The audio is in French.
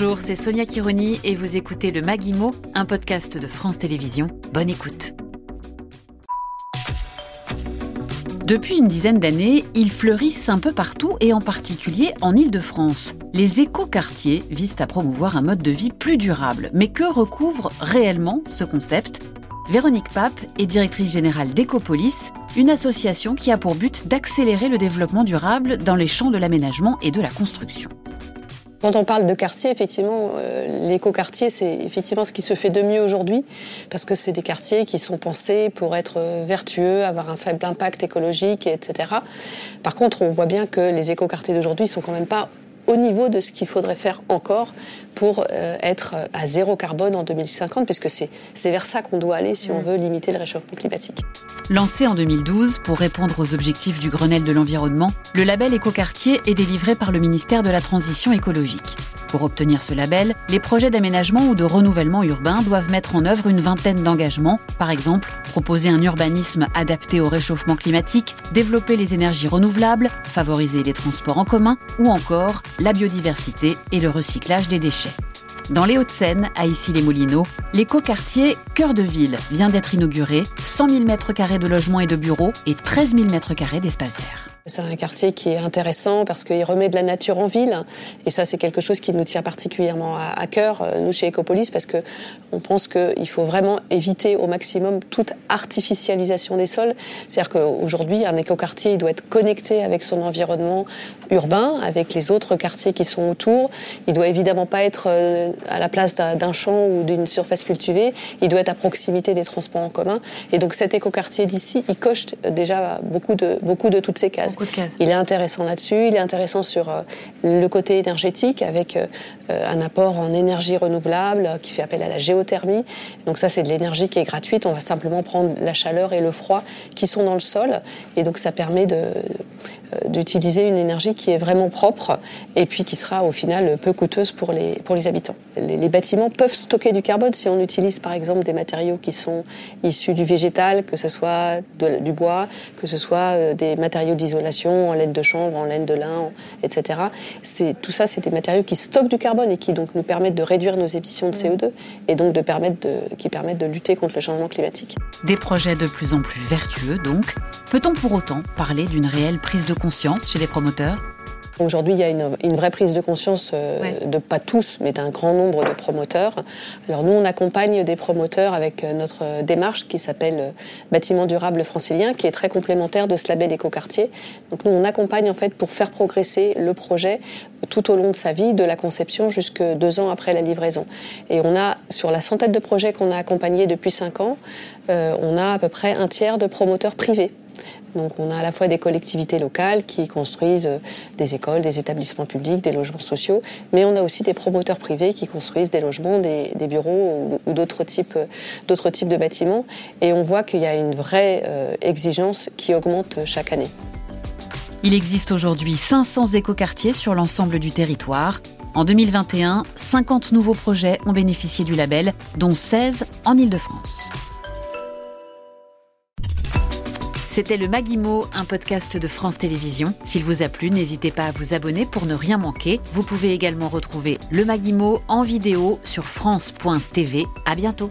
Bonjour, c'est Sonia Kironi et vous écoutez le Maguimo, un podcast de France Télévisions. Bonne écoute. Depuis une dizaine d'années, ils fleurissent un peu partout et en particulier en Île-de-France. Les écoquartiers visent à promouvoir un mode de vie plus durable. Mais que recouvre réellement ce concept? Véronique Pape est directrice générale d'Ecopolis, une association qui a pour but d'accélérer le développement durable dans les champs de l'aménagement et de la construction. Quand on parle de quartier, effectivement, euh, l'écoquartier, c'est effectivement ce qui se fait de mieux aujourd'hui, parce que c'est des quartiers qui sont pensés pour être euh, vertueux, avoir un faible impact écologique, etc. Par contre, on voit bien que les écoquartiers d'aujourd'hui sont quand même pas au niveau de ce qu'il faudrait faire encore pour euh, être à zéro carbone en 2050, puisque c'est vers ça qu'on doit aller si on veut limiter le réchauffement climatique. Lancé en 2012 pour répondre aux objectifs du Grenelle de l'environnement, le label Écoquartier est délivré par le ministère de la Transition écologique. Pour obtenir ce label, les projets d'aménagement ou de renouvellement urbain doivent mettre en œuvre une vingtaine d'engagements, par exemple proposer un urbanisme adapté au réchauffement climatique, développer les énergies renouvelables, favoriser les transports en commun ou encore la biodiversité et le recyclage des déchets. Dans les Hauts-de-Seine, à Issy-les-Moulineaux, l'écoquartier Cœur de Ville vient d'être inauguré, 100 000 m2 de logements et de bureaux et 13 000 m2 d'espace vert. C'est un quartier qui est intéressant parce qu'il remet de la nature en ville. Et ça, c'est quelque chose qui nous tient particulièrement à, cœur, euh, nous, chez Ecopolis, parce que on pense qu'il faut vraiment éviter au maximum toute artificialisation des sols. C'est-à-dire qu'aujourd'hui, un écoquartier, il doit être connecté avec son environnement urbain, avec les autres quartiers qui sont autour. Il doit évidemment pas être euh, à la place d'un champ ou d'une surface cultivée. Il doit être à proximité des transports en commun. Et donc, cet écoquartier d'ici, il coche déjà beaucoup de, beaucoup de toutes ces cases. Il est intéressant là-dessus. Il est intéressant sur euh, le côté énergétique avec euh, un apport en énergie renouvelable qui fait appel à la géothermie. Donc ça, c'est de l'énergie qui est gratuite. On va simplement prendre la chaleur et le froid qui sont dans le sol. Et donc ça permet de, euh, d'utiliser une énergie qui est vraiment propre et puis qui sera au final peu coûteuse pour les, pour les habitants. Les, bâtiments peuvent stocker du carbone si on utilise par exemple des matériaux qui sont issus du végétal, que ce soit du bois, que ce soit des matériaux d'isolation en laine de chanvre, en laine de lin, etc. C'est, tout ça, c'est des matériaux qui stockent du carbone et qui donc nous permettent de réduire nos émissions de CO2 et donc de permettre de, qui permettent de lutter contre le changement climatique. Des projets de plus en plus vertueux donc. Peut-on pour autant parler d'une réelle prise de conscience chez les promoteurs? Aujourd'hui, il y a une, vraie prise de conscience euh, de pas tous, mais d'un grand nombre de promoteurs. Alors nous, on accompagne des promoteurs avec euh, notre démarche qui s'appelle euh, Bâtiment durable francilien, qui est très complémentaire de ce label écoquartier. Donc nous, on accompagne en fait pour faire progresser le projet tout au long de sa vie, de la conception jusque deux ans après la livraison. Et on a, sur la centaine de projets qu'on a accompagnés depuis cinq ans, on a à peu près un tiers de promoteurs privés. Donc on a à la fois des collectivités locales qui construisent euh, des écoles, des établissements publics, des logements sociaux, mais on a aussi des promoteurs privés qui construisent des logements, des, bureaux ou, d'autres types, d'autres types de bâtiments. Et on voit qu'il y a une vraie euh, exigence qui augmente chaque année. Il existe aujourd'hui 500 écoquartiers sur l'ensemble du territoire. En 2021, 50 nouveaux projets ont bénéficié du label, dont 16 en Ile-de-France. C'était le Maguimo, un podcast de France Télévisions. S'il vous a plu, n'hésitez pas à vous abonner pour ne rien manquer. Vous pouvez également retrouver le Maguimo en vidéo sur France.tv. À bientôt.